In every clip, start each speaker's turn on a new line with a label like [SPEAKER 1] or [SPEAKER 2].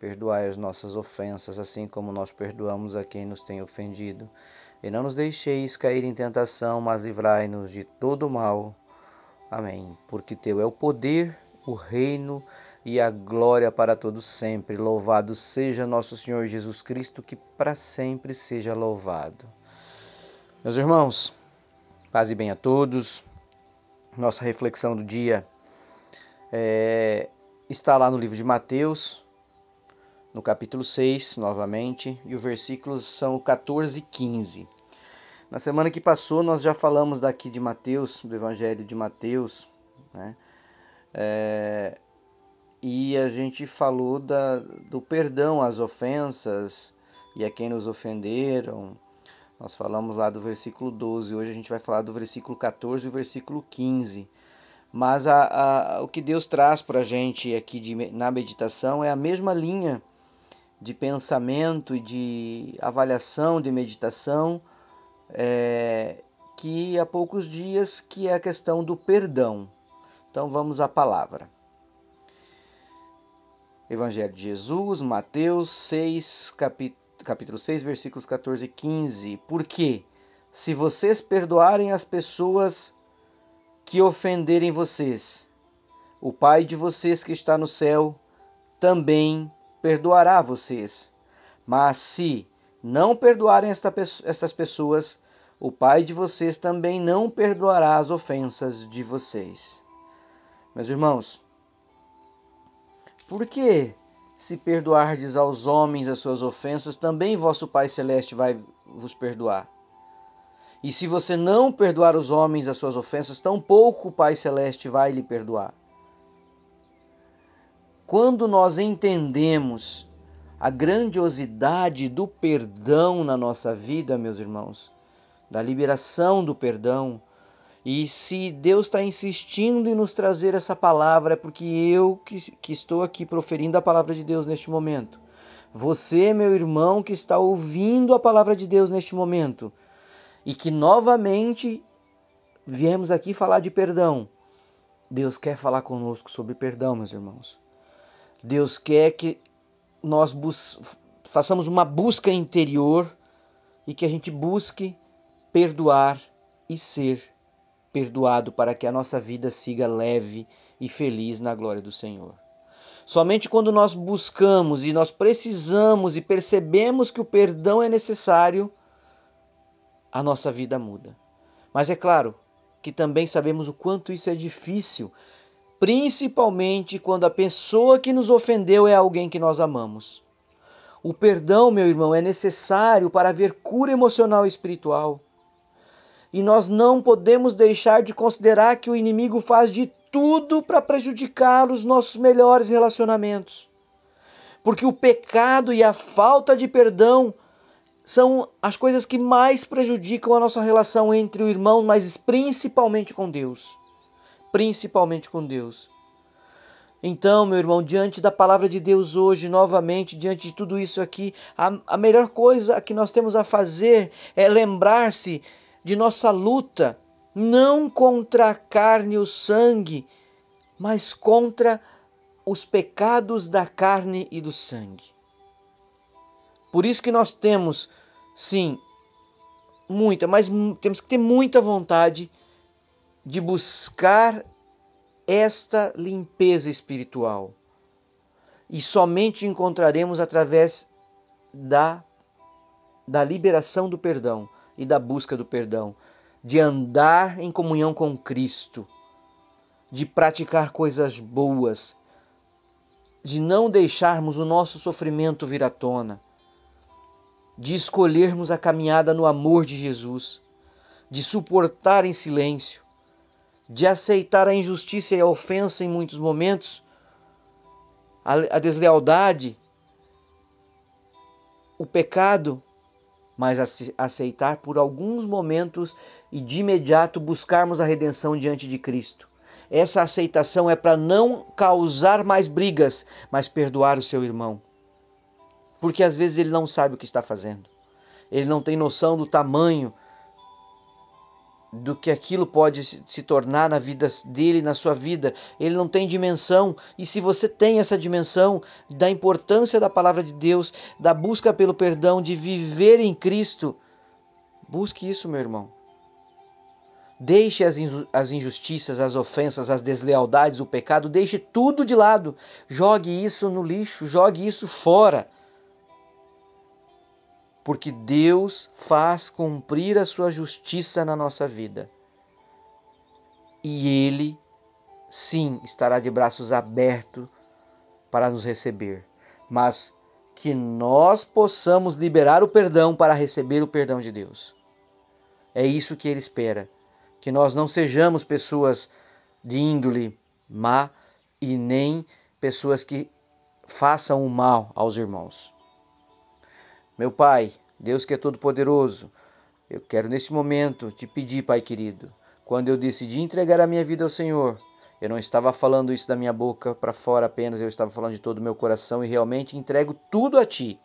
[SPEAKER 1] Perdoai as nossas ofensas, assim como nós perdoamos a quem nos tem ofendido. E não nos deixeis cair em tentação, mas livrai-nos de todo mal. Amém. Porque teu é o poder, o reino e a glória para todos sempre. Louvado seja nosso Senhor Jesus Cristo, que para sempre seja louvado. Meus irmãos, paz e bem a todos. Nossa reflexão do dia é, está lá no livro de Mateus, no capítulo 6, novamente, e os versículos são 14 e 15. Na semana que passou, nós já falamos daqui de Mateus, do Evangelho de Mateus, né? É, e a gente falou da, do perdão às ofensas e a quem nos ofenderam. Nós falamos lá do versículo 12, hoje a gente vai falar do versículo 14 e o versículo 15. Mas a, a, o que Deus traz para a gente aqui de, na meditação é a mesma linha de pensamento e de avaliação de meditação é, que há poucos dias que é a questão do perdão. Então vamos à palavra. Evangelho de Jesus, Mateus 6, capítulo 6, versículos 14 e 15. Porque se vocês perdoarem as pessoas que ofenderem vocês, o Pai de vocês que está no céu também perdoará vocês. Mas se não perdoarem esta, estas pessoas, o Pai de vocês também não perdoará as ofensas de vocês. Meus irmãos, por que se perdoardes aos homens as suas ofensas, também vosso Pai Celeste vai vos perdoar? E se você não perdoar os homens as suas ofensas, tampouco o Pai Celeste vai lhe perdoar. Quando nós entendemos a grandiosidade do perdão na nossa vida, meus irmãos, da liberação do perdão, e se Deus está insistindo em nos trazer essa palavra, é porque eu que, que estou aqui proferindo a palavra de Deus neste momento. Você, meu irmão, que está ouvindo a palavra de Deus neste momento, e que novamente viemos aqui falar de perdão. Deus quer falar conosco sobre perdão, meus irmãos. Deus quer que nós façamos uma busca interior e que a gente busque perdoar e ser perdoado para que a nossa vida siga leve e feliz na glória do Senhor. Somente quando nós buscamos e nós precisamos e percebemos que o perdão é necessário, a nossa vida muda. Mas é claro que também sabemos o quanto isso é difícil principalmente quando a pessoa que nos ofendeu é alguém que nós amamos. O perdão, meu irmão, é necessário para haver cura emocional e espiritual. E nós não podemos deixar de considerar que o inimigo faz de tudo para prejudicar os nossos melhores relacionamentos. Porque o pecado e a falta de perdão são as coisas que mais prejudicam a nossa relação entre o irmão, mas principalmente com Deus principalmente com Deus. Então, meu irmão, diante da palavra de Deus hoje, novamente, diante de tudo isso aqui, a, a melhor coisa que nós temos a fazer é lembrar-se de nossa luta, não contra a carne e o sangue, mas contra os pecados da carne e do sangue. Por isso que nós temos, sim, muita, mas temos que ter muita vontade de buscar esta limpeza espiritual. E somente encontraremos através da, da liberação do perdão e da busca do perdão, de andar em comunhão com Cristo, de praticar coisas boas, de não deixarmos o nosso sofrimento vir à tona, de escolhermos a caminhada no amor de Jesus, de suportar em silêncio, de aceitar a injustiça e a ofensa em muitos momentos, a, deslealdade, o pecado, mas aceitar por alguns momentos e de imediato buscarmos a redenção diante de Cristo. Essa aceitação é para não causar mais brigas, mas perdoar o seu irmão. Porque às vezes ele não sabe o que está fazendo. Ele não tem noção do tamanho do que aquilo pode se tornar na vida dele, na sua vida. Ele não tem dimensão. E se você tem essa dimensão da importância da palavra de Deus, da busca pelo perdão, de viver em Cristo, busque isso, meu irmão. Deixe as injustiças, as ofensas, as deslealdades, o pecado, deixe tudo de lado. Jogue isso no lixo, jogue isso fora. Porque Deus faz cumprir a sua justiça na nossa vida. E Ele, sim, estará de braços abertos para nos receber. Mas que nós possamos liberar o perdão para receber o perdão de Deus. É isso que Ele espera que nós não sejamos pessoas de índole má e nem pessoas que façam o mal aos irmãos. Meu Pai, Deus que é todo-poderoso, eu quero neste momento te pedir, Pai querido, quando eu decidi entregar a minha vida ao Senhor, eu não estava falando isso da minha boca para fora apenas, eu estava falando de todo o meu coração e realmente entrego tudo a Ti,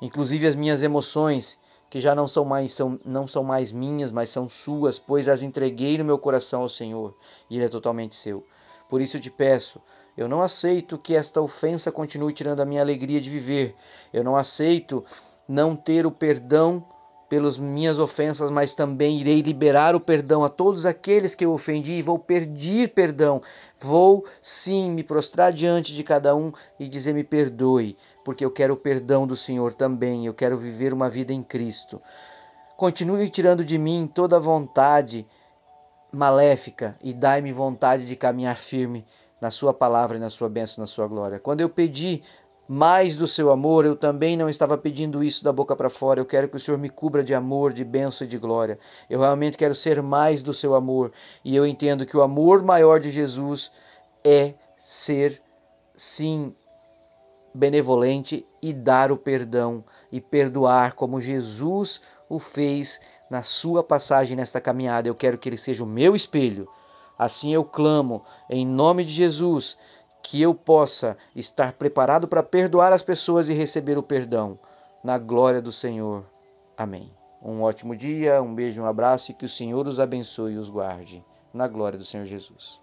[SPEAKER 1] inclusive as minhas emoções, que já não são mais são, não são mais minhas, mas são suas, pois as entreguei no meu coração ao Senhor, e ele é totalmente seu. Por isso eu te peço, eu não aceito que esta ofensa continue tirando a minha alegria de viver. Eu não aceito não ter o perdão pelas minhas ofensas, mas também irei liberar o perdão a todos aqueles que eu ofendi e vou pedir perdão. Vou sim me prostrar diante de cada um e dizer: me perdoe, porque eu quero o perdão do Senhor também. Eu quero viver uma vida em Cristo. Continue tirando de mim toda vontade maléfica e dai-me vontade de caminhar firme na Sua palavra e na Sua bênção, na Sua glória. Quando eu pedi mais do seu amor, eu também não estava pedindo isso da boca para fora. Eu quero que o Senhor me cubra de amor, de bênção e de glória. Eu realmente quero ser mais do seu amor. E eu entendo que o amor maior de Jesus é ser, sim, benevolente e dar o perdão e perdoar como Jesus o fez na sua passagem nesta caminhada. Eu quero que ele seja o meu espelho. Assim eu clamo em nome de Jesus que eu possa estar preparado para perdoar as pessoas e receber o perdão. Na glória do Senhor. Amém. Um ótimo dia, um beijo, um abraço e que o Senhor os abençoe e os guarde. Na glória do Senhor Jesus.